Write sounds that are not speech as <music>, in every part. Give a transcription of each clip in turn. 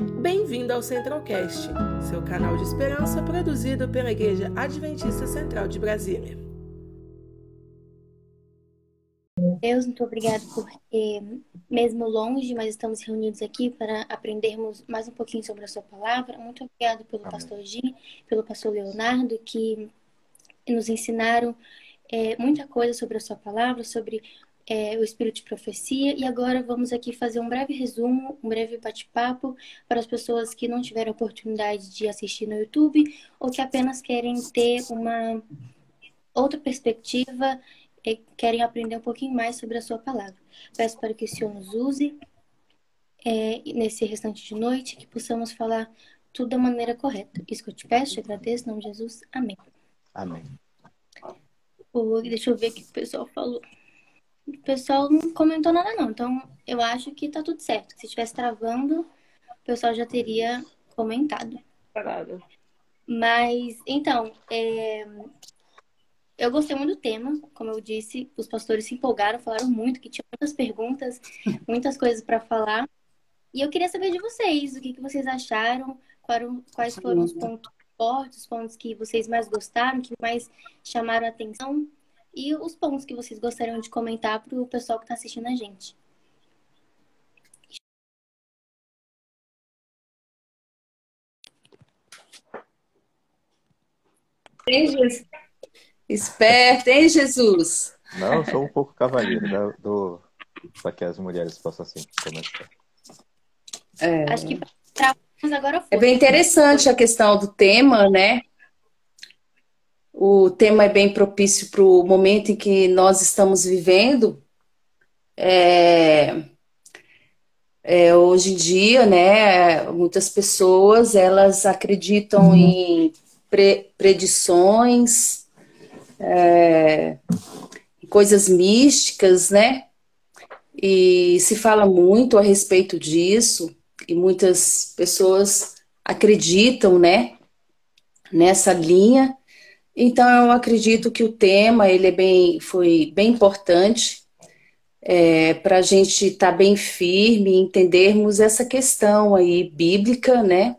Bem-vindo ao Centralcast, seu canal de esperança produzido pela Igreja Adventista Central de Brasília. Deus, muito obrigado porque, mesmo longe, mas estamos reunidos aqui para aprendermos mais um pouquinho sobre a Sua palavra. Muito obrigado pelo Amém. pastor G, pelo pastor Leonardo, que nos ensinaram é, muita coisa sobre a Sua palavra, sobre é, o Espírito de Profecia. E agora vamos aqui fazer um breve resumo, um breve bate-papo para as pessoas que não tiveram oportunidade de assistir no YouTube ou que apenas querem ter uma outra perspectiva e querem aprender um pouquinho mais sobre a sua palavra. Peço para que o Senhor nos use é, nesse restante de noite, que possamos falar tudo da maneira correta. Isso que eu te peço, te agradeço, em nome de Jesus. Amém. Amém. deixa eu ver o que o pessoal falou. O pessoal não comentou nada, não. Então, eu acho que tá tudo certo. Se estivesse travando, o pessoal já teria comentado. Parado. Mas, então, é... eu gostei muito do tema. Como eu disse, os pastores se empolgaram, falaram muito, que tinha muitas perguntas, <laughs> muitas coisas para falar. E eu queria saber de vocês, o que, que vocês acharam, quais foram os pontos fortes, os pontos que vocês mais gostaram, que mais chamaram a atenção e os pontos que vocês gostariam de comentar para o pessoal que está assistindo a gente. Hein, Jesus? Esperto, hein, Jesus? Não, eu sou um pouco cavaleiro né, do para que as mulheres possam assim começar. É... Acho que agora foi. É bem interessante a questão do tema, né? O tema é bem propício para o momento em que nós estamos vivendo. É, é, hoje em dia, né, muitas pessoas elas acreditam uhum. em pre, predições, é, coisas místicas, né? E se fala muito a respeito disso e muitas pessoas acreditam, né, nessa linha. Então, eu acredito que o tema ele é bem, foi bem importante é, para a gente estar tá bem firme e entendermos essa questão aí bíblica, né?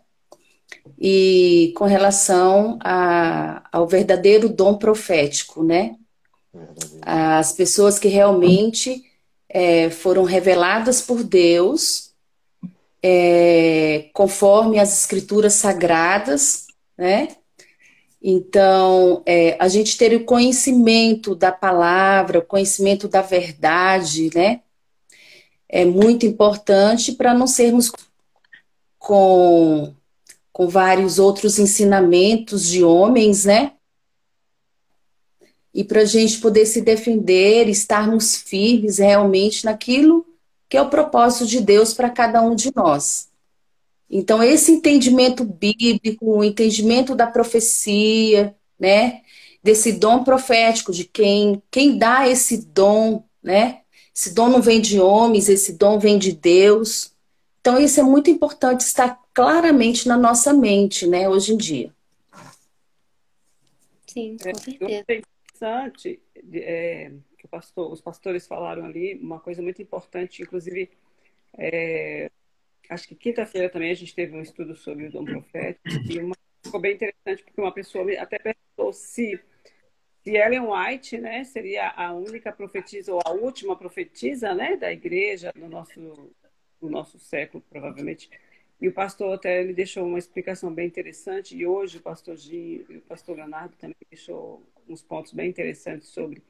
E com relação a, ao verdadeiro dom profético, né? As pessoas que realmente é, foram reveladas por Deus, é, conforme as escrituras sagradas, né? Então, é, a gente ter o conhecimento da palavra, o conhecimento da verdade, né? É muito importante para não sermos com, com vários outros ensinamentos de homens, né? E para a gente poder se defender, estarmos firmes realmente naquilo que é o propósito de Deus para cada um de nós. Então, esse entendimento bíblico, o entendimento da profecia, né? Desse dom profético, de quem, quem dá esse dom, né? Esse dom não vem de homens, esse dom vem de Deus. Então, isso é muito importante estar claramente na nossa mente, né, hoje em dia. Sim, com é, certeza. É interessante é, que pastor, os pastores falaram ali, uma coisa muito importante, inclusive, é, acho que quinta-feira também a gente teve um estudo sobre o dom profético e uma, ficou bem interessante porque uma pessoa até perguntou se se Ellen White, né, seria a única profetisa ou a última profetisa, né, da igreja no nosso no nosso século, provavelmente. E o pastor até ele deixou uma explicação bem interessante e hoje o pastor Gi e o pastor Leonardo também deixou uns pontos bem interessantes sobre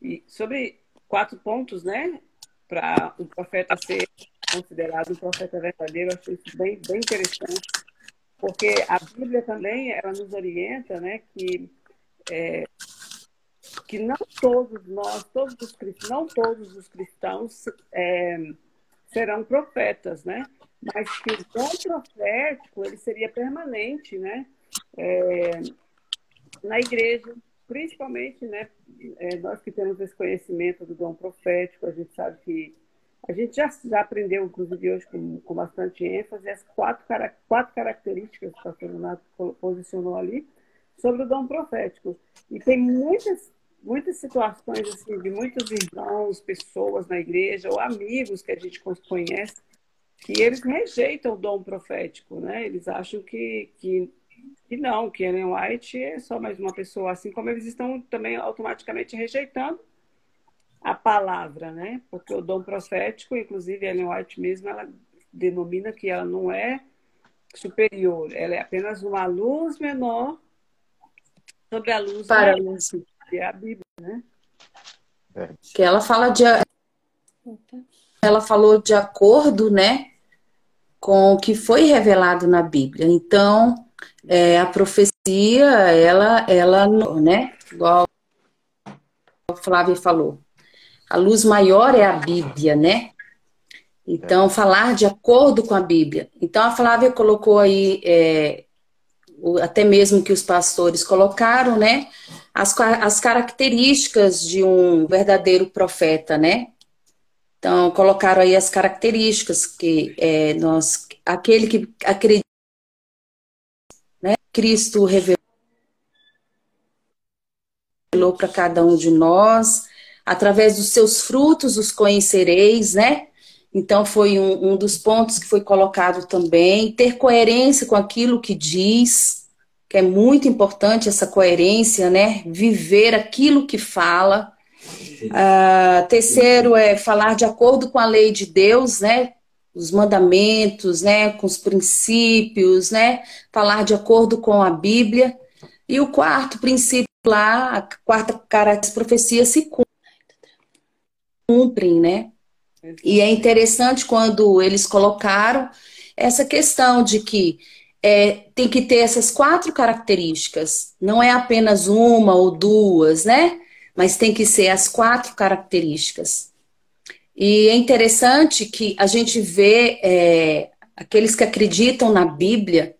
e sobre quatro pontos, né, para o profeta ser considerado um profeta verdadeiro. Eu acho isso bem, bem interessante, porque a Bíblia também ela nos orienta né, que, é, que não todos nós, todos os não todos os cristãos é, serão profetas, né? mas que o dom profético ele seria permanente né? É, na igreja, principalmente né, é, nós que temos esse conhecimento do dom profético, a gente sabe que a gente já, já aprendeu, inclusive hoje, com, com bastante ênfase, as quatro, quatro características que o pastor Renato posicionou ali sobre o dom profético. E tem muitas, muitas situações assim, de muitos irmãos, pessoas na igreja, ou amigos que a gente conhece, que eles rejeitam o dom profético, né? Eles acham que, que, que não, que Ellen White é só mais uma pessoa, assim como eles estão também automaticamente rejeitando a palavra, né? Porque o dom profético, inclusive Ellen White mesmo, ela denomina que ela não é superior, ela é apenas uma luz menor sobre a luz para maior, que é a Bíblia, né? Que ela fala de ela falou de acordo, né, com o que foi revelado na Bíblia. Então, é, a profecia, ela, ela, né, igual o Flávio falou, a luz maior é a Bíblia, né? Então, falar de acordo com a Bíblia. Então, a Flávia colocou aí, é, até mesmo que os pastores colocaram, né? As, as características de um verdadeiro profeta, né? Então, colocaram aí as características que é, nós, aquele que acredita, né? Cristo revelou para cada um de nós, através dos seus frutos os conhecereis, né? Então, foi um, um dos pontos que foi colocado também. Ter coerência com aquilo que diz, que é muito importante essa coerência, né? Viver aquilo que fala. Uh, terceiro é falar de acordo com a lei de Deus, né? Os mandamentos, né? Com os princípios, né? Falar de acordo com a Bíblia. E o quarto princípio lá, a quarta característica profecia se cumprem, né? E é interessante quando eles colocaram essa questão de que é, tem que ter essas quatro características. Não é apenas uma ou duas, né? mas tem que ser as quatro características. E é interessante que a gente vê é, aqueles que acreditam na Bíblia.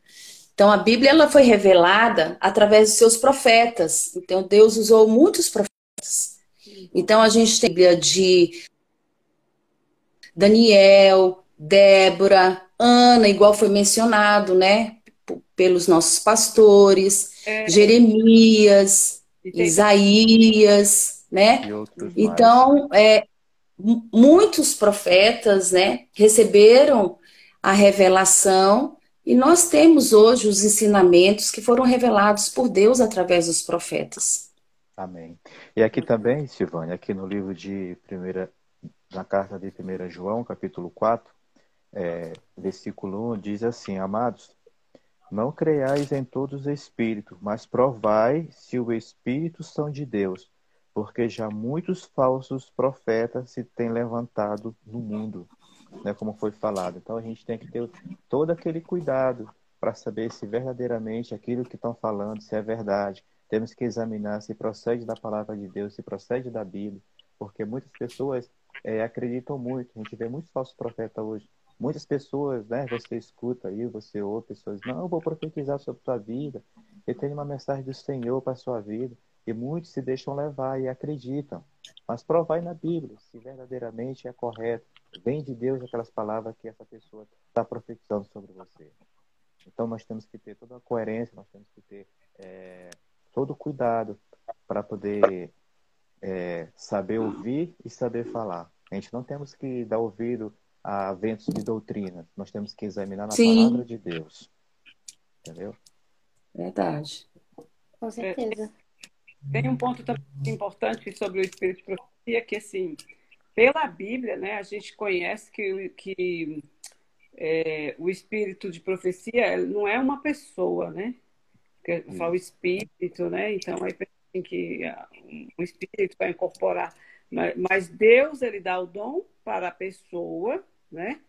Então, a Bíblia ela foi revelada através de seus profetas. Então, Deus usou muitos profetas. Então, a gente tem a Bíblia de Daniel, Débora, Ana, igual foi mencionado, né? Pelos nossos pastores, é. Jeremias, Isaías, né? Então, é, muitos profetas, né, receberam a revelação e nós temos hoje os ensinamentos que foram revelados por Deus através dos profetas. Amém. E aqui também, Silvânia, aqui no livro de primeira, na carta de 1 João, capítulo 4, é, versículo 1, diz assim, amados, não creiais em todos os espíritos, mas provai se o espírito são de Deus, porque já muitos falsos profetas se têm levantado no mundo, né, como foi falado. Então a gente tem que ter todo aquele cuidado para saber se verdadeiramente aquilo que estão falando se é verdade. Temos que examinar se procede da palavra de Deus, se procede da Bíblia, porque muitas pessoas é, acreditam muito. A gente vê muitos falsos profetas hoje Muitas pessoas, né, você escuta aí, você ouve pessoas, não, eu vou profetizar sobre sua vida, eu tenho uma mensagem do Senhor para sua vida. E muitos se deixam levar e acreditam. Mas provai na Bíblia se verdadeiramente é correto. Vem de Deus aquelas palavras que essa pessoa está profetizando sobre você. Então nós temos que ter toda a coerência, nós temos que ter é, todo o cuidado para poder é, saber ouvir e saber falar. A gente não temos que dar ouvido a ventos de doutrina. Nós temos que examinar na Sim. palavra de Deus. Entendeu? Verdade. Com certeza. Tem um ponto também importante sobre o espírito de profecia, que assim, pela Bíblia, né, a gente conhece que, que é, o espírito de profecia não é uma pessoa, né? Fala o espírito, né? Então aí tem que um espírito vai incorporar. Mas Deus ele dá o dom para a pessoa né?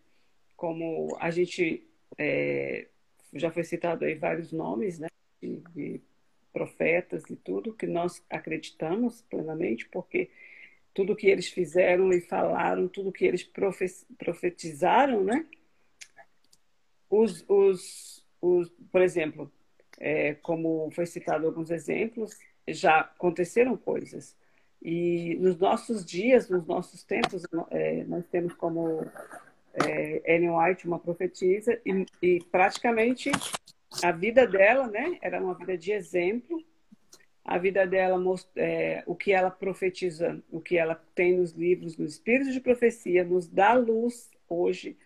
Como a gente é, já foi citado aí vários nomes, né? De, de, profetas e tudo que nós acreditamos plenamente, porque tudo que eles fizeram e falaram, tudo que eles profetizaram, né? Os, os, os por exemplo, é, como foi citado alguns exemplos, já aconteceram coisas. E nos nossos dias, nos nossos tempos, é, nós temos como é, Ellen White, uma profetisa, e, e, praticamente a vida dela, né, era uma vida de exemplo. A vida dela, é, o que ela profetiza, o que ela tem nos livros, nos espíritos de profecia, nos dá luz hoje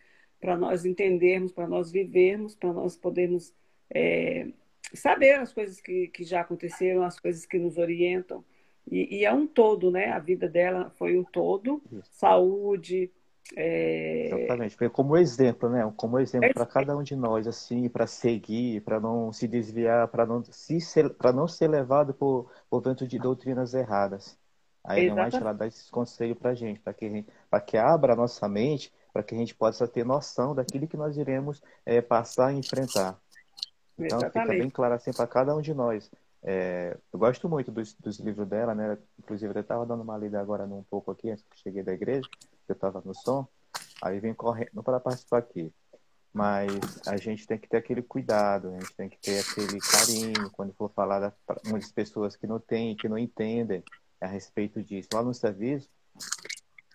para nós entendermos, para nós vivermos, para nós podermos é, saber as coisas que, que já aconteceram, as coisas que nos orientam. E, e, é um todo, né? A vida dela foi um todo, Isso. saúde. É... Exatamente, como exemplo, né? Como exemplo é para cada um de nós, assim, para seguir, para não se desviar, para não se para não ser levado por, por vento de doutrinas erradas. Aí não ela dá esse conselho para a gente, para que, que abra a nossa mente, para que a gente possa ter noção daquilo que nós iremos é, passar e enfrentar. Então Exatamente. fica bem claro assim para cada um de nós. É, eu gosto muito dos, dos, livros dela, né? Inclusive eu estava dando uma lida agora um pouco aqui, antes que cheguei da igreja, eu estava no som, aí vim correndo para participar aqui. Mas a gente tem que ter aquele cuidado, a gente tem que ter aquele carinho quando for falar para muitas pessoas que não têm, que não entendem a respeito disso. Lá no serviço,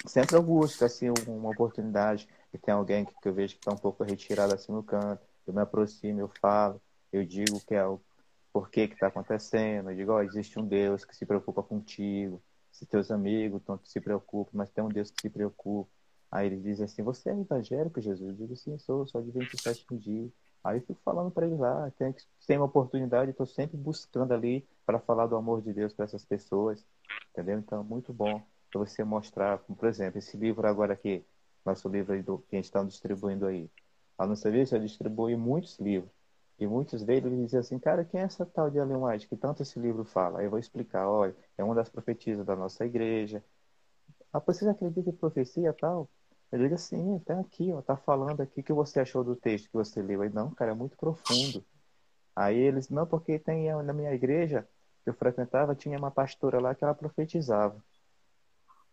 sempre eu busco assim, uma oportunidade, que tem alguém que, que eu vejo que está um pouco retirado assim no canto, eu me aproximo, eu falo, eu digo que é o porquê que está acontecendo, eu digo, oh, existe um Deus que se preocupa contigo, se teus amigos tanto se preocupam, mas tem um Deus que se preocupa. Aí eles dizem assim, você é evangélico, Jesus? Eu digo, sim, sou, sou de 27 dia. Aí eu fico falando para eles lá, tem, uma oportunidade, estou sempre buscando ali para falar do amor de Deus para essas pessoas, entendeu? Então, muito bom você mostrar, por exemplo, esse livro agora aqui, nosso livro do, que a gente está distribuindo aí. A nossa serviço distribui muitos livros. E muitos deles dizem assim, cara, quem é essa tal de Ellen White que tanto esse livro fala? Aí eu vou explicar, olha, é uma das profetisas da nossa igreja. Ah, vocês acreditam em profecia tal? Eu digo assim, tá aqui, ó, tá falando aqui o que você achou do texto que você leu. Aí, não, cara, é muito profundo. Aí eles, não, porque tem na minha igreja que eu frequentava, tinha uma pastora lá que ela profetizava.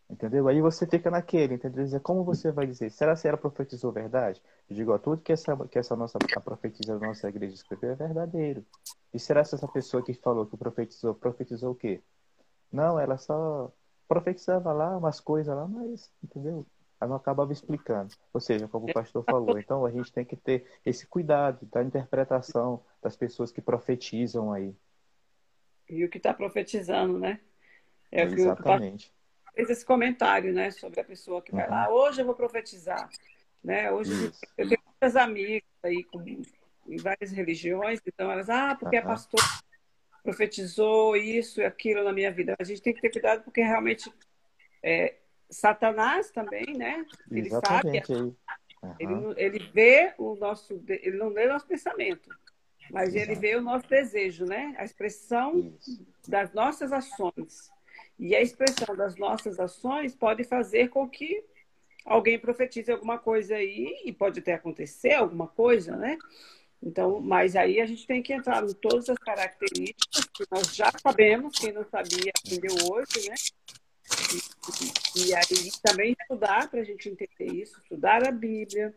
Entendeu? Aí você fica naquele, entendeu? Como você vai dizer? Será que ela profetizou verdade? Eu digo, ó, tudo que essa, que essa nossa a profetisa da nossa igreja escreveu é verdadeiro. E será que essa pessoa que falou que profetizou, profetizou o quê? Não, ela só profetizava lá umas coisas lá, mas, entendeu? Ela não acabava explicando. Ou seja, como o pastor falou, então a gente tem que ter esse cuidado da interpretação das pessoas que profetizam aí. E o que está profetizando, né? É Exatamente fez esse comentário, né, sobre a pessoa que vai uhum. lá, hoje eu vou profetizar, né? Hoje Isso. eu tenho muitas amigas aí com, em várias religiões, então elas, ah, porque a pastora profetizou isso e aquilo na minha vida. A gente tem que ter cuidado porque realmente é, Satanás também, né? Ele Exatamente. sabe, uhum. ele, ele vê o nosso, ele não lê o nosso pensamento, mas Exato. ele vê o nosso desejo, né? A expressão Isso. das nossas ações. E a expressão das nossas ações pode fazer com que alguém profetize alguma coisa aí, e pode até acontecer alguma coisa, né? Então, mas aí a gente tem que entrar em todas as características que nós já sabemos, quem não sabia aprendeu hoje, né? E, e, e aí também estudar para a gente entender isso, estudar a Bíblia.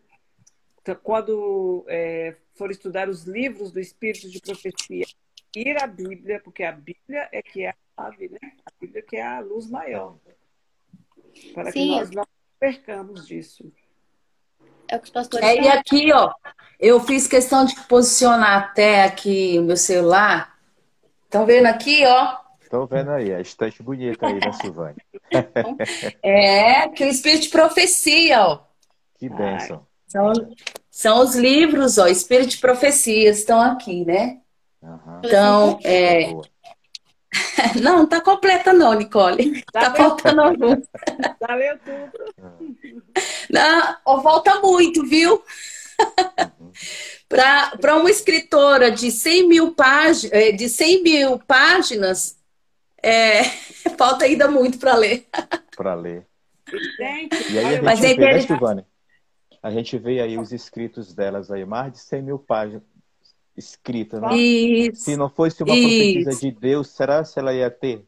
Então, quando é, for estudar os livros do Espírito de Profecia, ir à Bíblia, porque a Bíblia é que é a chave, né? A Bíblia que é a luz maior. Para Sim. que nós não percamos disso. É o que os pastores é, E aqui, ó, eu fiz questão de posicionar até aqui o meu celular. Estão vendo aqui, ó? Estão vendo aí, a estante bonita aí da Silvânia. <laughs> é, que o Espírito de Profecia, ó. Que bênção. São, são os livros, ó, Espírito de Profecias, estão aqui, né? Uhum. Então, é... <laughs> Não, tá completa não, Nicole. Já tá faltando alguns. Já leu tudo. Não, falta muito, viu? Para uma escritora de 100 mil, pág eh, de 100 mil páginas, é... <laughs> falta ainda muito para ler. Para ler. Gente, e aí a gente Mas vê, né, A gente vê aí os escritos delas aí, mais de 100 mil páginas, escrita, né? Isso, se não fosse uma isso. profetisa de Deus, será que ela ia ter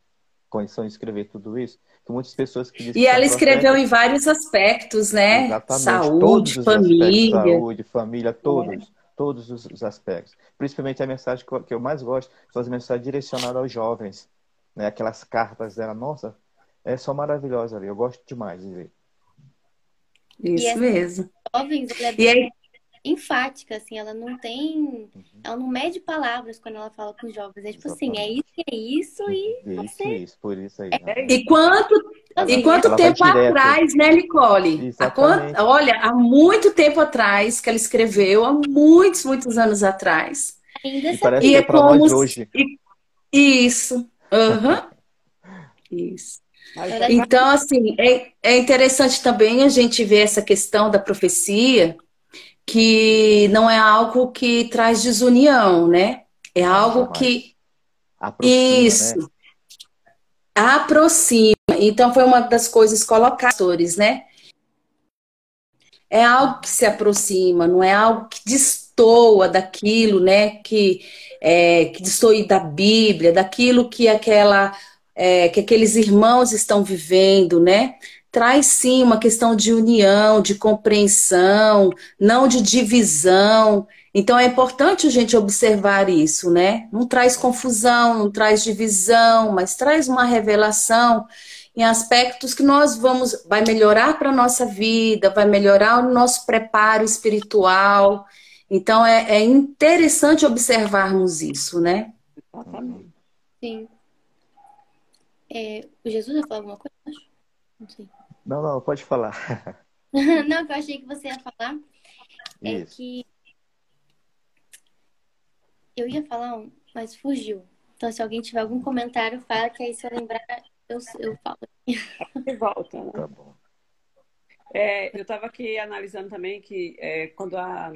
condição de escrever tudo isso? Tem muitas pessoas que E ela escreveu em vários aspectos, né? Exatamente. Saúde, família. Aspectos, saúde, família, todos. É. Todos os, os, aspectos. Principalmente a mensagem que eu, que eu mais gosto são as mensagens direcionadas aos jovens. Né? Aquelas cartas dela, nossa, é só maravilhosa ali. Eu gosto demais de ver. Isso mesmo. Jovens, ela é e aí, enfática, assim, ela não tem. Uhum. Ela não mede palavras quando ela fala com os jovens. É tipo Exatamente. assim, é isso, é isso e. Isso, você... isso, por isso aí. É... E quanto, E quanto tempo atrás, né, Nicole? Há. Olha, há muito tempo atrás que ela escreveu, há muitos, muitos anos atrás. Ainda e parece e que é, é como... hoje. Isso. Uhum. <laughs> Isso. Então, assim, é, é interessante também a gente ver essa questão da profecia, que não é algo que traz desunião, né? É algo que. Aproxima, Isso. Né? Aproxima. Então, foi uma das coisas colocadas, né? É algo que se aproxima, não é algo que destoa daquilo, né? Que, é, que destoe da Bíblia, daquilo que aquela é, que aqueles irmãos estão vivendo, né? Traz sim uma questão de união, de compreensão, não de divisão. Então é importante a gente observar isso, né? Não traz confusão, não traz divisão, mas traz uma revelação em aspectos que nós vamos vai melhorar para a nossa vida, vai melhorar o nosso preparo espiritual. Então é, é interessante observarmos isso, né? Sim. É, o Jesus ia falar alguma coisa? Acho? Não sei. Não, não, pode falar. <laughs> não, que eu achei que você ia falar é Isso. é que eu ia falar, mas fugiu. Então, se alguém tiver algum comentário, fala que aí se eu lembrar, eu, eu falo. De volta, né? Tá bom. É, eu estava aqui analisando também que é, quando a,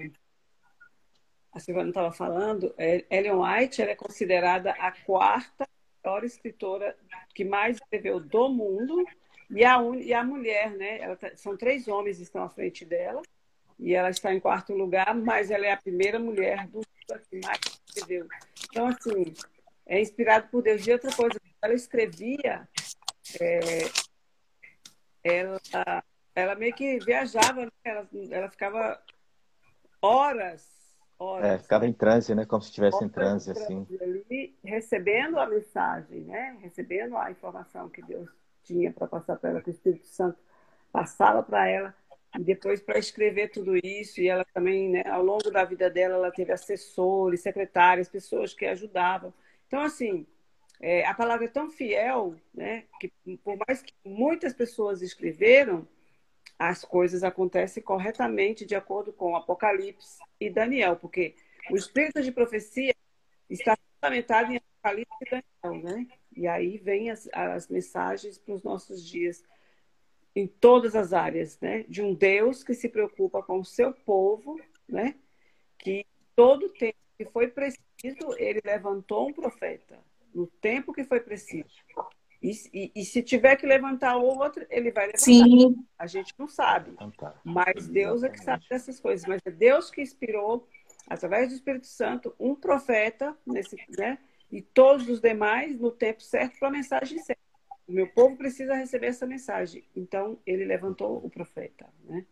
a Silvana estava falando, é, Ellen White ela é considerada a quarta maior escritora que mais escreveu do mundo, e a, e a mulher, né? Tá... São três homens que estão à frente dela, e ela está em quarto lugar, mas ela é a primeira mulher do mundo que mais escreveu. Então, assim, é inspirado por Deus. E outra coisa, ela escrevia, é... ela, ela meio que viajava, né? ela, ela ficava horas horas. É, ficava em transe, né? Como se estivesse em transe, assim. Ali, recebendo a mensagem, né? Recebendo a informação que Deus tinha para passar para ela, que o Espírito Santo passava para ela, e depois para escrever tudo isso. E ela também, né, ao longo da vida dela, ela teve assessores, secretárias, pessoas que ajudavam. Então, assim, é, a palavra é tão fiel, né? Que por mais que muitas pessoas escreveram, as coisas acontecem corretamente de acordo com Apocalipse e Daniel, porque o espírito de profecia está fundamentado em Apocalipse e Daniel, né? E aí vem as, as mensagens para os nossos dias em todas as áreas, né? De um Deus que se preocupa com o seu povo, né? Que todo tempo que foi preciso, ele levantou um profeta no tempo que foi preciso. E, e, e, se tiver que levantar outro, ele vai levantar. Sim. A gente não sabe. Então tá. Mas Deus é que sabe dessas coisas. Mas é Deus que inspirou, através do Espírito Santo, um profeta, nesse, né? E todos os demais no tempo certo para a mensagem certa. O meu povo precisa receber essa mensagem. Então, ele levantou o profeta, né?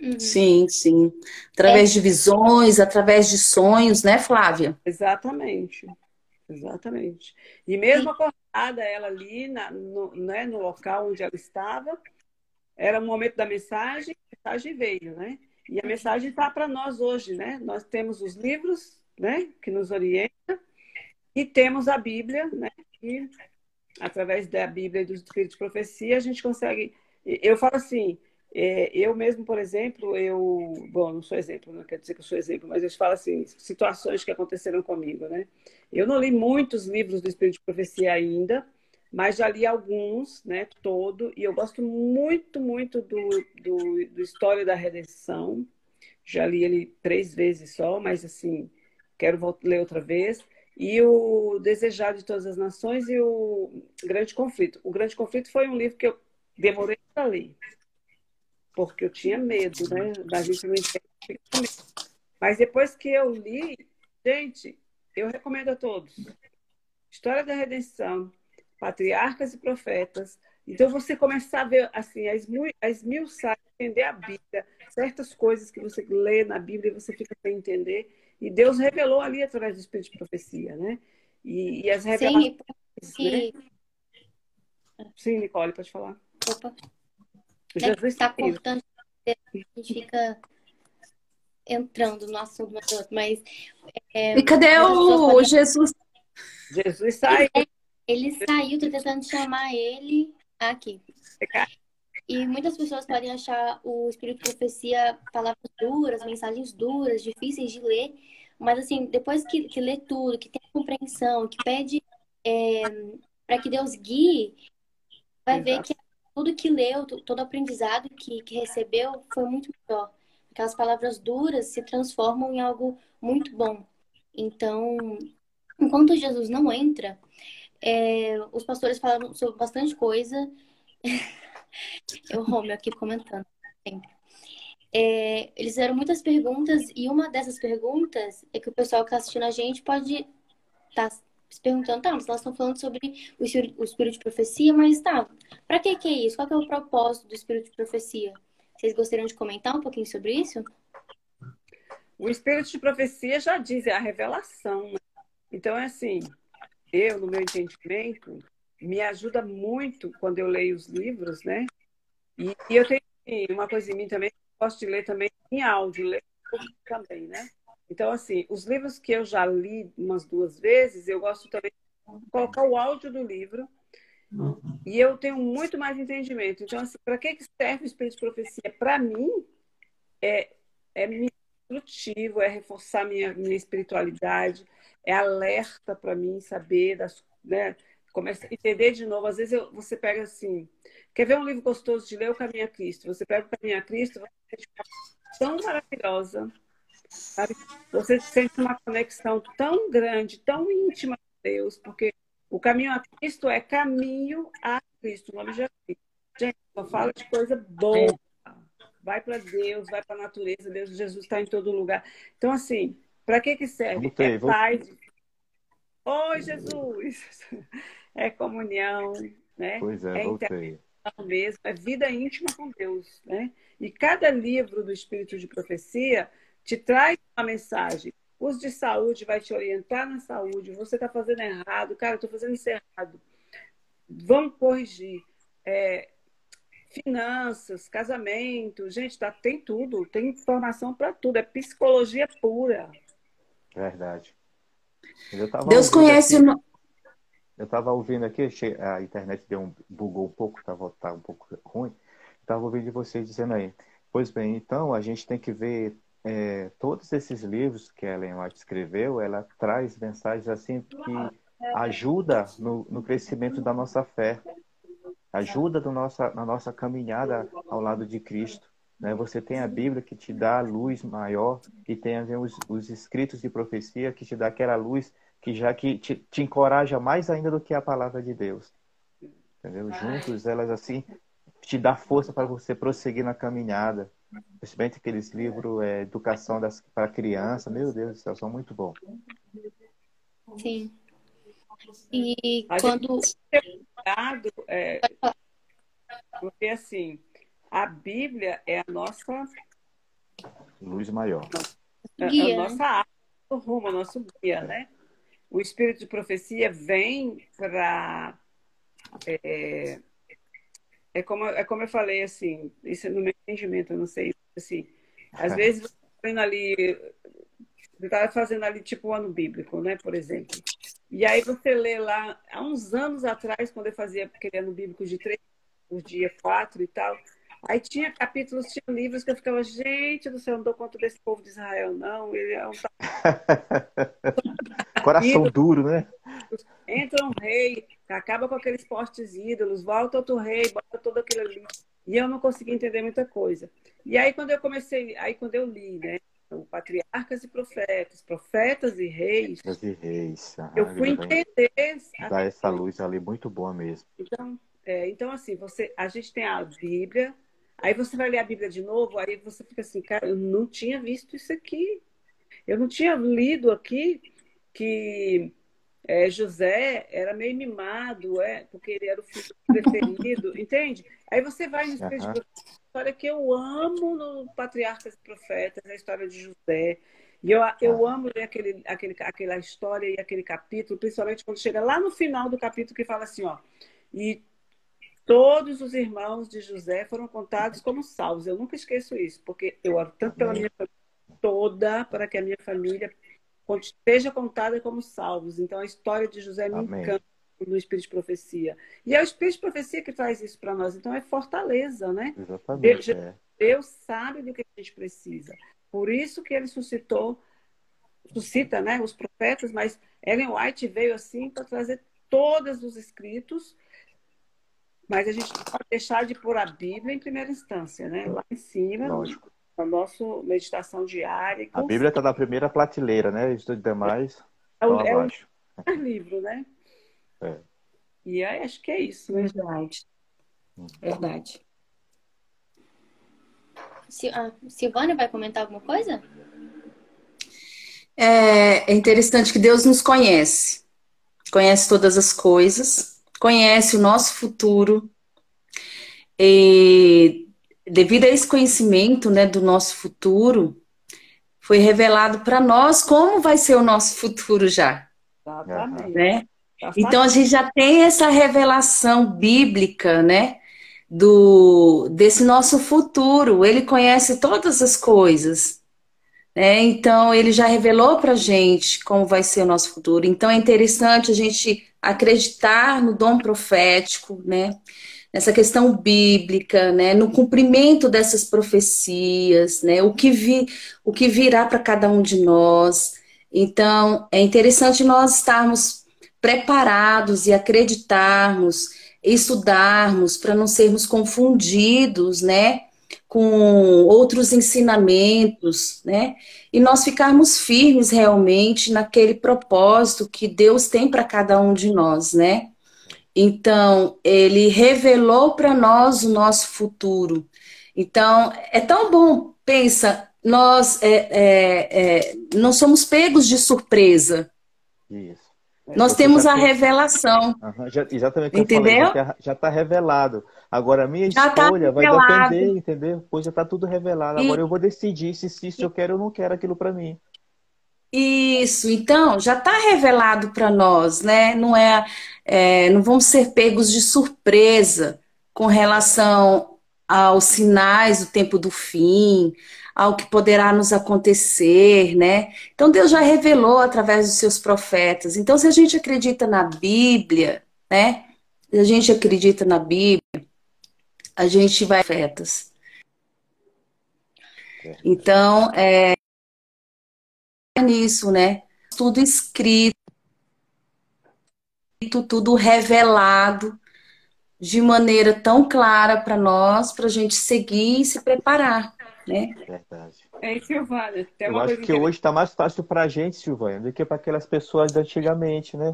Uhum. Sim, sim. Através é. de visões, através de sonhos, né, Flávia? Exatamente. Exatamente. E mesmo acordada ela ali na, no, né, no local onde ela estava, era o momento da mensagem, a mensagem veio, né? E a mensagem está para nós hoje, né? Nós temos os livros, né, que nos orientam, e temos a Bíblia, né? E através da Bíblia e dos Espíritos de Profecia a gente consegue. Eu falo assim, é, eu mesmo, por exemplo, eu. Bom, não sou exemplo, não quer dizer que eu sou exemplo, mas eu falo assim, situações que aconteceram comigo, né? Eu não li muitos livros do Espírito de Profecia ainda, mas já li alguns, né? Todo, e eu gosto muito, muito do, do, do História da Redenção. Já li ele três vezes só, mas assim, quero ler outra vez. E o Desejado de Todas as Nações e o Grande Conflito. O Grande Conflito foi um livro que eu demorei para ler porque eu tinha medo, né? Da gente não entender. Mas depois que eu li, gente, eu recomendo a todos. História da Redenção, Patriarcas e Profetas. Então você começar a ver assim, as, as mil entender a Bíblia, certas coisas que você lê na Bíblia e você fica sem entender. E Deus revelou ali através do Espírito de Profecia, né? E, e as revelações. Sim, né? Sim, Nicole, pode falar. Opa. Jesus está cortando, a gente fica entrando no assunto, mas. É, e cadê o Jesus? Jesus saiu. Ele, ele saiu, tô tentando chamar ele. Aqui. E muitas pessoas podem achar o Espírito de Profecia palavras duras, mensagens duras, difíceis de ler. Mas, assim, depois que, que lê tudo, que tem compreensão, que pede é, para que Deus guie, vai Exato. ver que tudo que leu, todo aprendizado que, que recebeu foi muito melhor. Aquelas palavras duras se transformam em algo muito bom. Então, enquanto Jesus não entra, é, os pastores falaram sobre bastante coisa. <laughs> Eu, Romeu, aqui comentando sempre. É, eles fizeram muitas perguntas e uma dessas perguntas é que o pessoal que está assistindo a gente pode estar tá se perguntando, tá, mas elas estão falando sobre o espírito, o espírito de profecia, mas tá, para que que é isso? Qual que é o propósito do espírito de profecia? Vocês gostariam de comentar um pouquinho sobre isso? O espírito de profecia já diz, é a revelação. Né? Então, é assim, eu, no meu entendimento, me ajuda muito quando eu leio os livros, né? E, e eu tenho uma coisa em mim também, gosto de ler também em áudio, ler também, né? Então, assim, os livros que eu já li umas duas vezes, eu gosto também de colocar o áudio do livro e eu tenho muito mais entendimento. Então, assim, para que serve o Espírito de Profecia? Para mim, é, é instrutivo, é reforçar minha, minha espiritualidade, é alerta para mim saber das, né, começa a entender de novo. Às vezes eu, você pega assim, quer ver um livro gostoso de ler, o Caminho a Cristo. Você pega o Caminho a Cristo, você tão maravilhosa, sabe? Você sente uma conexão tão grande, tão íntima com Deus, porque o caminho a Cristo é caminho a Cristo, o nome de Cristo. Gente, só fala de coisa boa. Vai para Deus, vai para a natureza, Deus, Jesus está em todo lugar. Então, assim, para que que serve? Voltei, é paz. Oi, Jesus! <laughs> É comunhão, né? Pois é, é voltei. mesmo, é vida íntima com Deus, né? E cada livro do Espírito de Profecia te traz uma mensagem. Os de saúde vai te orientar na saúde. Você está fazendo errado, cara, estou fazendo isso errado. Vamos corrigir. É, finanças, casamento, gente, tá, tem tudo, tem informação para tudo, é psicologia pura. Verdade. Deus conhece aqui, o. Eu estava ouvindo aqui, a internet deu um, bugou um pouco, estava tá um pouco ruim. Estava ouvindo vocês dizendo aí. Pois bem, então a gente tem que ver é, todos esses livros que Ellen White escreveu, ela traz mensagens assim que ajuda no, no crescimento da nossa fé, ajuda do nossa, na nossa caminhada ao lado de Cristo. Né? Você tem a Bíblia que te dá a luz maior e tem os, os escritos de profecia que te dá aquela luz que já que te, te encoraja mais ainda do que a palavra de Deus. Entendeu? Juntos elas assim te dá força para você prosseguir na caminhada. Principalmente aqueles livros é, Educação das, para Criança, meu Deus do céu, são muito bons. Sim. E a quando. É, porque assim, a Bíblia é a nossa. Luz maior. É, é a nossa arma, o rumo, o nosso guia, né? O espírito de profecia vem para. É, é como, é como eu falei, assim, isso é no meu entendimento, eu não sei, assim, <laughs> às vezes você está fazendo ali, você está fazendo ali tipo o ano bíblico, né, por exemplo. E aí você lê lá, há uns anos atrás, quando eu fazia aquele ano bíblico de três, por dia quatro e tal, aí tinha capítulos, tinha livros que eu ficava, gente do céu, não dou conta desse povo de Israel, não, ele é um... <laughs> Coração duro, né? Entra um rei, acaba com aqueles postes ídolos, volta outro rei, bota todo aquele ali. E eu não consegui entender muita coisa. E aí quando eu comecei, aí quando eu li, né, patriarcas e profetas, profetas e reis, profetas e reis. Ah, eu fui entender. Dá essa luz ali muito boa mesmo. Então, é, então assim, você, a gente tem a Bíblia, aí você vai ler a Bíblia de novo, aí você fica assim, cara, eu não tinha visto isso aqui. Eu não tinha lido aqui que é, José era meio mimado, é, porque ele era o filho preferido, <laughs> entende? Aí você vai no uhum. história que eu amo no Patriarcas e Profetas, a história de José. E eu, eu amo ler aquele, aquele, aquela história e aquele capítulo, principalmente quando chega lá no final do capítulo que fala assim, ó. E todos os irmãos de José foram contados como salvos. Eu nunca esqueço isso, porque eu oro tanto pela minha família toda, para que a minha família seja contada como salvos. Então a história de José me Amém. encanta. no Espírito de Profecia. E é o Espírito de Profecia que traz isso para nós. Então é fortaleza, né? Exatamente. Deus, é. Deus sabe do que a gente precisa. Por isso que ele suscitou, suscita né, os profetas, mas Ellen White veio assim para trazer todos os escritos, mas a gente não pode deixar de pôr a Bíblia em primeira instância, né? Lá em cima, Lógico. A nossa meditação diária. A Bíblia está na primeira prateleira, né? Os demais é o, é o <laughs> livro, né? É. E aí, acho que é isso, né? Verdade. Verdade. A Silvânia vai comentar alguma coisa? É, é interessante que Deus nos conhece, conhece todas as coisas, conhece o nosso futuro, e devido a esse conhecimento né, do nosso futuro, foi revelado para nós como vai ser o nosso futuro já. Exatamente. Né? Então a gente já tem essa revelação bíblica, né? do desse nosso futuro. Ele conhece todas as coisas. Né? Então, ele já revelou para a gente como vai ser o nosso futuro. Então, é interessante a gente acreditar no dom profético, né? Nessa questão bíblica, né? no cumprimento dessas profecias, né? o, que vi, o que virá para cada um de nós. Então, é interessante nós estarmos preparados e acreditarmos estudarmos para não sermos confundidos, né, com outros ensinamentos, né, e nós ficarmos firmes realmente naquele propósito que Deus tem para cada um de nós, né? Então, ele revelou para nós o nosso futuro. Então, é tão bom, pensa, nós é, é, é, não somos pegos de surpresa. Isso. Nós temos a revelação. Uhum, já, exatamente. Entendeu? Falei, já está revelado. Agora, a minha já tá escolha tá vai depender, entendeu? Pois já está tudo revelado. Agora e... eu vou decidir se, se, se eu quero ou não quero aquilo para mim. Isso, então, já está revelado para nós, né? Não é, é, não vamos ser pegos de surpresa com relação aos sinais do tempo do fim, ao que poderá nos acontecer, né? Então Deus já revelou através dos seus profetas. Então se a gente acredita na Bíblia, né? Se a gente acredita na Bíblia, a gente vai profetas. Então, é nisso, né? Tudo escrito, tudo revelado de maneira tão clara para nós, para a gente seguir e se preparar né? Verdade. É, Silvânia, tem uma Eu acho que, que hoje está mais fácil para a gente, Silvânia, do que para aquelas pessoas de antigamente, né?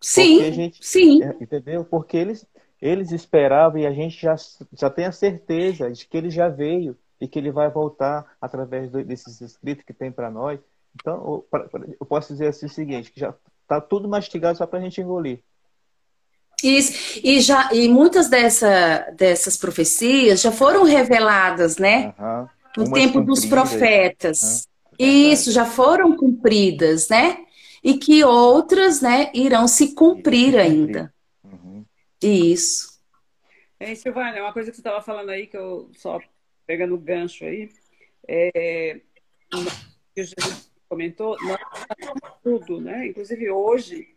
Sim, gente, sim. É, entendeu? Porque eles, eles esperavam e a gente já, já tem a certeza de que ele já veio e que ele vai voltar através desses escritos que tem para nós. Então, eu posso dizer assim o seguinte, que já está tudo mastigado só para a gente engolir. Isso, e, já, e muitas dessa, dessas profecias já foram reveladas, né? Uhum. No Umas tempo dos profetas. Uhum. Isso, já foram cumpridas, né? E que outras, né, irão se cumprir ainda. Uhum. Isso. É, Silvana, uma coisa que você estava falando aí, que eu só pegando o gancho aí, é, que o Jesus comentou, nós tudo, né? Inclusive hoje,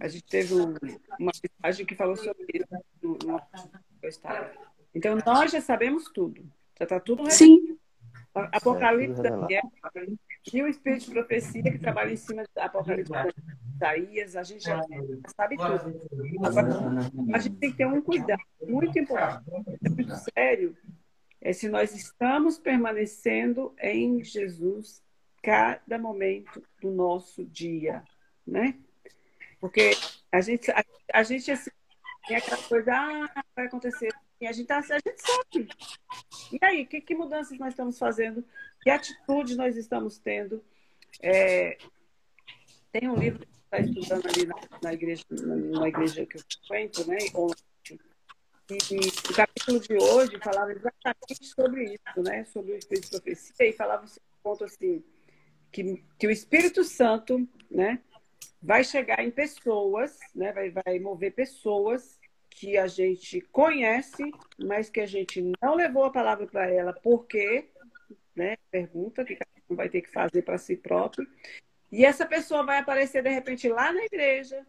a gente teve um, uma mensagem que falou sobre isso no, no estado. Então, nós já sabemos tudo. Já está tudo revelado. Sim. Apocalipse Daniel e o Espírito de Profecia que trabalha em cima do Apocalipse de Isaías, a gente já sabe tudo. Agora, a gente tem que ter um cuidado muito importante, muito sério, é se nós estamos permanecendo em Jesus cada momento do nosso dia, né? Porque a gente, a, a gente assim, tem aquela coisa, ah, vai acontecer. E a gente, tá, a gente sabe. E aí, que, que mudanças nós estamos fazendo? Que atitude nós estamos tendo? É, tem um livro que está estudando ali na, na, igreja, na, na, igreja que eu frequento, né? E, e o capítulo de hoje falava exatamente sobre isso, né? Sobre o Espírito de Profecia, e falava um ponto assim, que, que o Espírito Santo, né? vai chegar em pessoas, né? vai, vai mover pessoas que a gente conhece, mas que a gente não levou a palavra para ela, por quê? Né? Pergunta que cada um vai ter que fazer para si próprio. E essa pessoa vai aparecer de repente lá na igreja,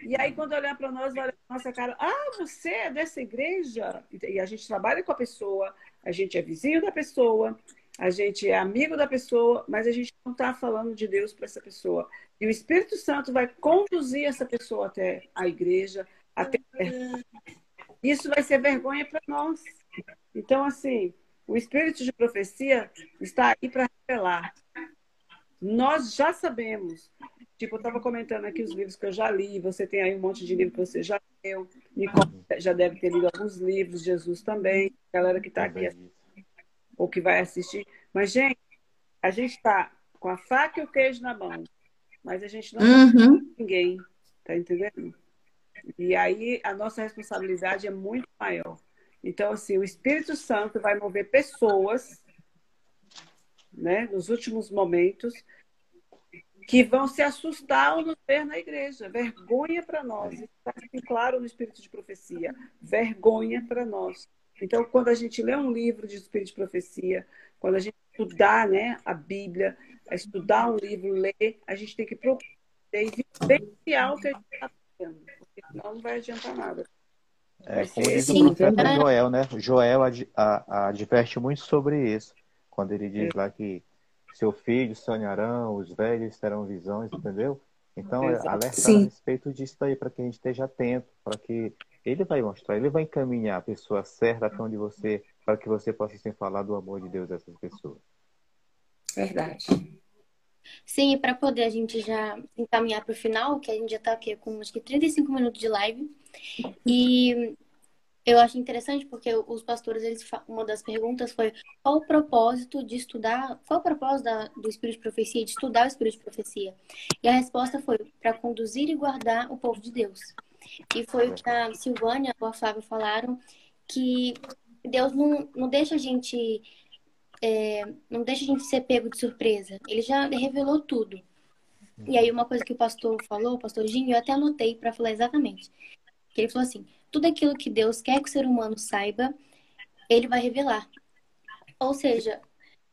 E aí, quando olhar para nós, vai olhar pra nossa cara, ah, você é dessa igreja? E a gente trabalha com a pessoa, a gente é vizinho da pessoa, a gente é amigo da pessoa, mas a gente não está falando de Deus para essa pessoa. E o Espírito Santo vai conduzir essa pessoa até a igreja, até. Isso vai ser vergonha para nós. Então, assim, o Espírito de profecia está aí para revelar. Nós já sabemos. Tipo, eu estava comentando aqui os livros que eu já li. Você tem aí um monte de livro que você já leu. Nicole já deve ter lido alguns livros. Jesus também. Galera que está aqui ou que vai assistir. Mas, gente, a gente está com a faca e o queijo na mão. Mas a gente não uhum. ninguém. Tá entendendo? E aí a nossa responsabilidade é muito maior. Então, assim, o Espírito Santo vai mover pessoas, né, nos últimos momentos, que vão se assustar ao nos ver na igreja. Vergonha para nós. Isso está assim claro no Espírito de Profecia. Vergonha para nós. Então, quando a gente lê um livro de Espírito de Profecia, quando a gente estudar né, a Bíblia, estudar um livro, ler, a gente tem que procurar vivenciar o que a gente está fazendo, porque senão não vai adiantar nada. É, como diz o profeta Joel, né? Joel ad, a, adverte muito sobre isso, quando ele diz é. lá que seu filho sonharão, os velhos terão visões, entendeu? Então, é, alerta Sim. a respeito disso aí, para que a gente esteja atento, para que ele vai mostrar, ele vai encaminhar a pessoa certa até onde você, para que você possa sempre falar do amor de Deus a essas pessoas. Verdade. Sim, para poder a gente já encaminhar para o final, que a gente já está aqui com acho que 35 minutos de live. E eu acho interessante porque os pastores, eles, uma das perguntas foi qual o propósito de estudar, qual o propósito da, do Espírito de Profecia, de estudar o Espírito de Profecia? E a resposta foi para conduzir e guardar o povo de Deus. E foi o que a Silvânia e a Flávia falaram, que Deus não, não deixa a gente é, não deixa a gente ser pego de surpresa. Ele já revelou tudo. E aí uma coisa que o pastor falou, o pastor Ginho, eu até anotei para falar exatamente. Que ele falou assim: tudo aquilo que Deus quer que o ser humano saiba, ele vai revelar. Ou seja,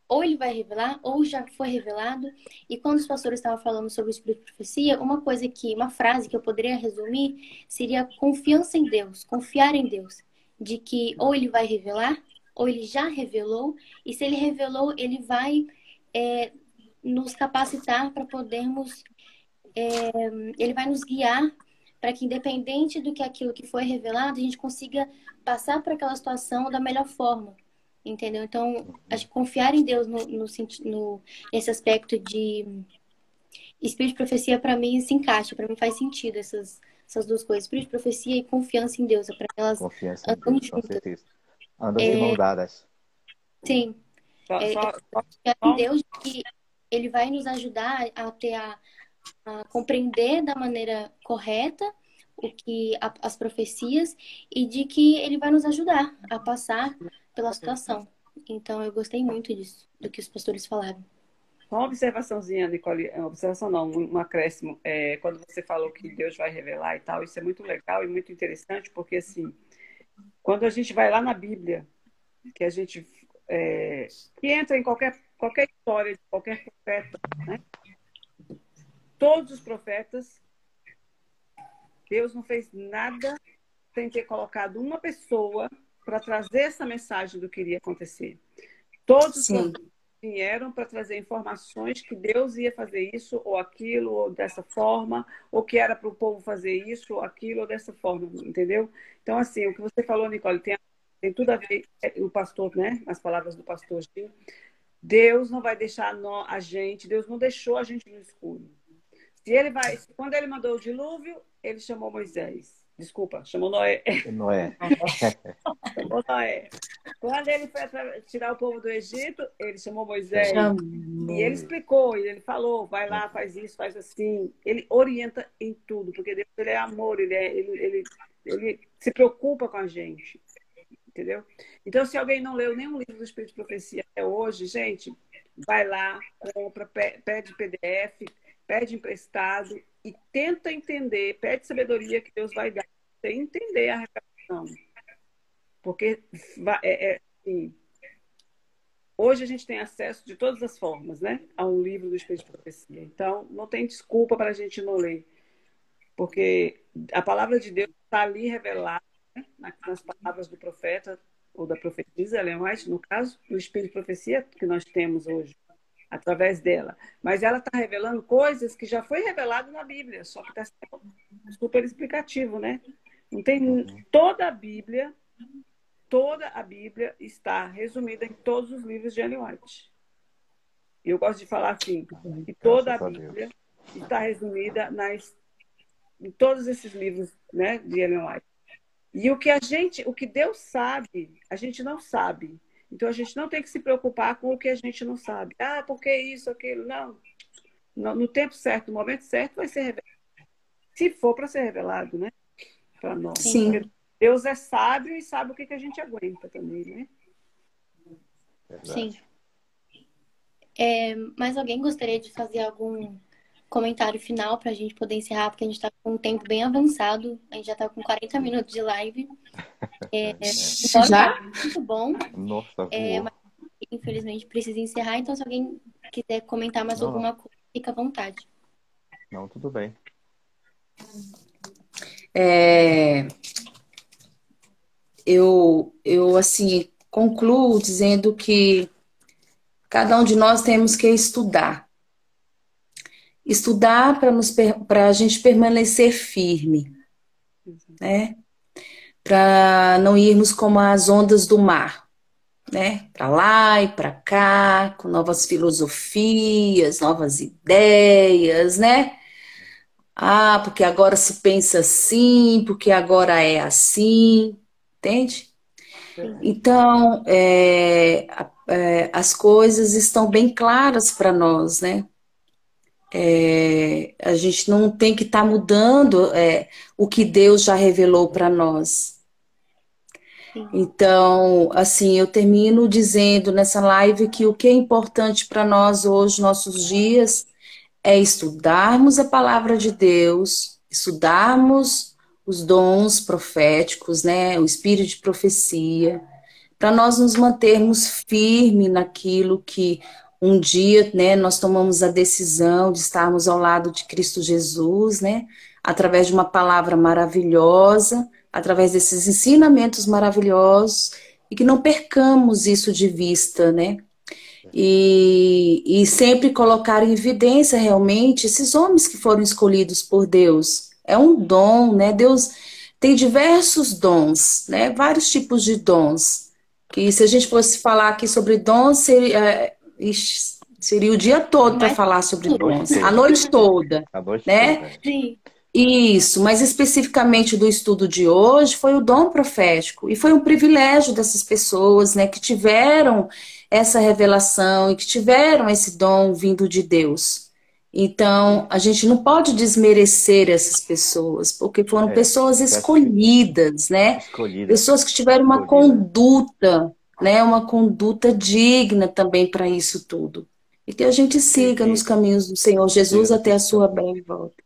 ou ele vai revelar, ou já foi revelado. E quando os pastores estavam falando sobre o Espírito de Profecia, uma coisa que, uma frase que eu poderia resumir seria confiança em Deus, confiar em Deus. De que ou ele vai revelar, ou ele já revelou, e se ele revelou, ele vai é, nos capacitar para podermos, é, ele vai nos guiar para que, independente do que aquilo que foi revelado, a gente consiga passar por aquela situação da melhor forma entendeu? Então, acho que confiar em Deus no, no, no nesse aspecto de espírito de profecia, para mim, se encaixa, para mim faz sentido essas, essas duas coisas, espírito de profecia e confiança em Deus, para elas confiança andam Deus, juntas. Com certeza. Andam é... de mão dadas. Sim. Só, é, só, só... em Deus que ele vai nos ajudar a ter a, a compreender da maneira correta o que a, as profecias e de que ele vai nos ajudar a passar pela situação. Então, eu gostei muito disso, do que os pastores falaram. Uma observaçãozinha, Nicole, uma observação não, um acréscimo. É, quando você falou que Deus vai revelar e tal, isso é muito legal e muito interessante, porque assim, quando a gente vai lá na Bíblia, que a gente é, que entra em qualquer, qualquer história de qualquer profeta, né? Todos os profetas, Deus não fez nada sem ter colocado uma pessoa para trazer essa mensagem do que iria acontecer. Todos Sim. vieram para trazer informações que Deus ia fazer isso ou aquilo, ou dessa forma, ou que era para o povo fazer isso ou aquilo, ou dessa forma, entendeu? Então, assim, o que você falou, Nicole, tem, tem tudo a ver, é, o pastor, né? As palavras do pastor Gil. Deus não vai deixar a gente, Deus não deixou a gente no escuro. Se ele vai, quando ele mandou o dilúvio, ele chamou Moisés. Desculpa, chamou Noé. Noé. chamou Noé. Quando ele foi tirar o povo do Egito, ele chamou Moisés. Chamou. E ele explicou, e ele falou, vai lá, faz isso, faz assim. Ele orienta em tudo, porque Deus ele é amor, ele, é, ele, ele, ele se preocupa com a gente. Entendeu? Então, se alguém não leu nenhum livro do Espírito de Profecia até hoje, gente, vai lá, compra, pede PDF, pede emprestado e tenta entender, pede sabedoria que Deus vai dar, você entender a revelação. Porque é, é, assim, hoje a gente tem acesso de todas as formas, né? A um livro do Espírito de Profecia. Então, não tem desculpa para a gente não ler. Porque a palavra de Deus está ali revelada né? nas palavras do profeta ou da profetisa, Ellen White, no caso, o Espírito de Profecia que nós temos hoje, através dela. Mas ela está revelando coisas que já foi revelado na Bíblia, só que está super explicativo, né? Não tem toda a Bíblia, toda a Bíblia está resumida em todos os livros de Ellen White. E eu gosto de falar assim, que toda a Bíblia está resumida nas, em todos esses livros né, de Ellen White. E o que a gente, o que Deus sabe, a gente não sabe. Então a gente não tem que se preocupar com o que a gente não sabe. Ah, porque isso, aquilo. Não. No, tempo certo, no momento certo, vai ser revelado. Se for para ser revelado, né? Para nós. Sim. Porque Deus é sábio e sabe o que, que a gente aguenta também, né? Verdade. Sim. É, mas alguém gostaria de fazer algum comentário final para a gente poder encerrar, porque a gente está com um tempo bem avançado. A gente já está com 40 minutos de live. <laughs> É, já? Muito bom. Nossa, é, mas, infelizmente precisa encerrar, então se alguém quiser comentar mais Não. alguma coisa, fica à vontade. Não, tudo bem. É, eu, eu, assim, concluo dizendo que cada um de nós temos que estudar. Estudar para a gente permanecer firme, né? Para não irmos como as ondas do mar, né? Para lá e para cá, com novas filosofias, novas ideias, né? Ah, porque agora se pensa assim, porque agora é assim, entende? Então, é, é, as coisas estão bem claras para nós, né? É, a gente não tem que estar tá mudando é, o que Deus já revelou para nós. Então, assim, eu termino dizendo nessa live que o que é importante para nós hoje, nossos dias, é estudarmos a palavra de Deus, estudarmos os dons proféticos, né, o espírito de profecia, para nós nos mantermos firmes naquilo que um dia, né, nós tomamos a decisão de estarmos ao lado de Cristo Jesus, né, através de uma palavra maravilhosa, através desses ensinamentos maravilhosos, e que não percamos isso de vista, né, e, e sempre colocar em evidência realmente esses homens que foram escolhidos por Deus. É um dom, né, Deus tem diversos dons, né, vários tipos de dons, que se a gente fosse falar aqui sobre dons, seria, é, seria o dia todo para falar sobre dons, a noite toda, a noite né? Toda. Sim. Isso, mas especificamente do estudo de hoje foi o dom profético e foi um privilégio dessas pessoas, né, que tiveram essa revelação e que tiveram esse dom vindo de Deus. Então, a gente não pode desmerecer essas pessoas, porque foram é, pessoas escolhidas, né? Escolhida. Pessoas que tiveram uma escolhida. conduta, né? Uma conduta digna também para isso tudo. E que a gente siga nos caminhos do Senhor Jesus até a sua breve volta.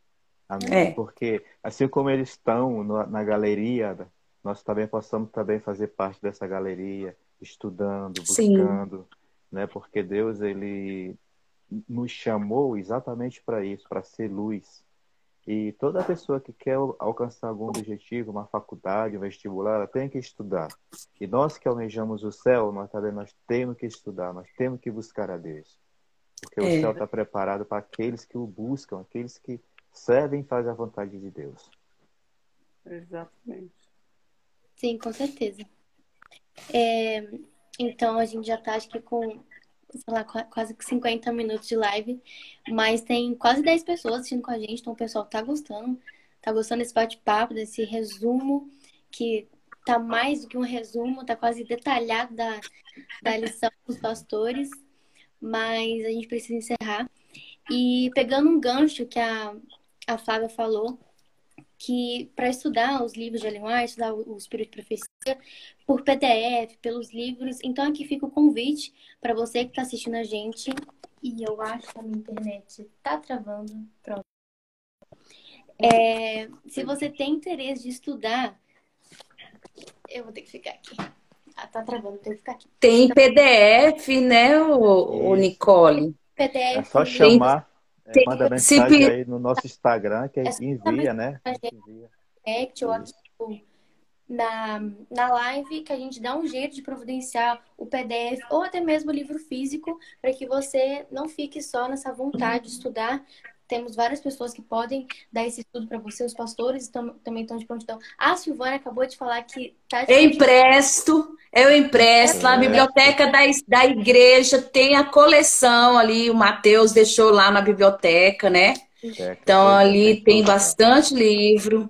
Amém. É. Porque assim como eles estão na galeria, nós também possamos também fazer parte dessa galeria, estudando, buscando, Sim. né? Porque Deus ele nos chamou exatamente para isso, para ser luz. E toda pessoa que quer alcançar algum objetivo, uma faculdade, um vestibular, ela tem que estudar. E nós que almejamos o céu, nós também nós temos que estudar, nós temos que buscar a Deus. Porque é. o céu está preparado para aqueles que o buscam, aqueles que servem e fazem a vontade de Deus. Exatamente. Sim, com certeza. É, então, a gente já está, acho que, com sei lá, quase 50 minutos de live, mas tem quase 10 pessoas assistindo com a gente, então o pessoal tá gostando, tá gostando desse bate-papo, desse resumo, que tá mais do que um resumo, tá quase detalhado da, da lição dos pastores, mas a gente precisa encerrar. E pegando um gancho que a, a Flávia falou, que para estudar os livros de Ellen estudar o Espírito de Profecia, por PDF, pelos livros. Então aqui fica o convite para você que está assistindo a gente. E eu acho que a minha internet está travando. Pronto. É, se você tem interesse de estudar, eu vou ter que ficar aqui. Ah, tá travando, tem que ficar aqui. Tem PDF, né, o, o Nicole? PDF. É só chamar. É, manda mensagem aí no nosso Instagram, que envia, né? Envia. Ou aqui na, na live, que a gente dá um jeito de providenciar o PDF ou até mesmo o livro físico, para que você não fique só nessa vontade de estudar, temos várias pessoas que podem dar esse estudo para você. Os pastores estão, também estão de prontidão. A Silvana acabou de falar que tá Eu empresto, eu empresto. É, lá na biblioteca da, da igreja tem a coleção ali. O Matheus deixou lá na biblioteca, né? É, então ali tem bastante livro.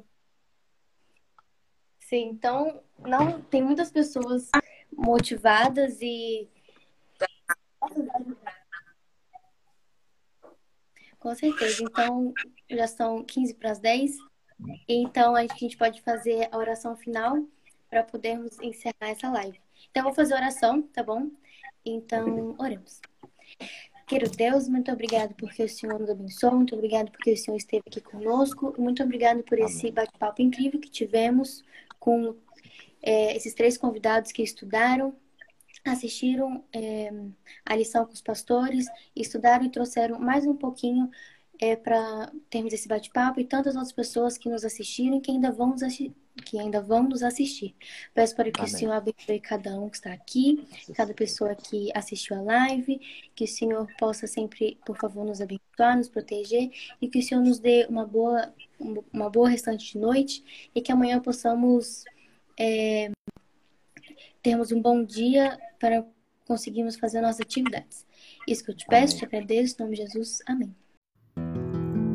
Sim, então não tem muitas pessoas motivadas e com certeza. Então, já são 15 para as 10. Então, a gente pode fazer a oração final para podermos encerrar essa live. Então, eu vou fazer a oração, tá bom? Então, oremos. Querido Deus, muito obrigado porque o Senhor nos abençoou, muito obrigado porque o Senhor esteve aqui conosco, muito obrigado por esse bate-papo incrível que tivemos com é, esses três convidados que estudaram, assistiram é, a lição com os pastores, estudaram e trouxeram mais um pouquinho é, para termos esse bate-papo e tantas outras pessoas que nos assistiram e que ainda vão nos, que ainda vão nos assistir. Peço para que Amém. o Senhor abençoe cada um que está aqui, cada pessoa que assistiu a live, que o Senhor possa sempre, por favor, nos abençoar, nos proteger e que o Senhor nos dê uma boa, uma boa restante de noite e que amanhã possamos é, termos um bom dia para conseguirmos fazer nossas atividades. Isso que eu te peço, te agradeço, em nome de Jesus. Amém.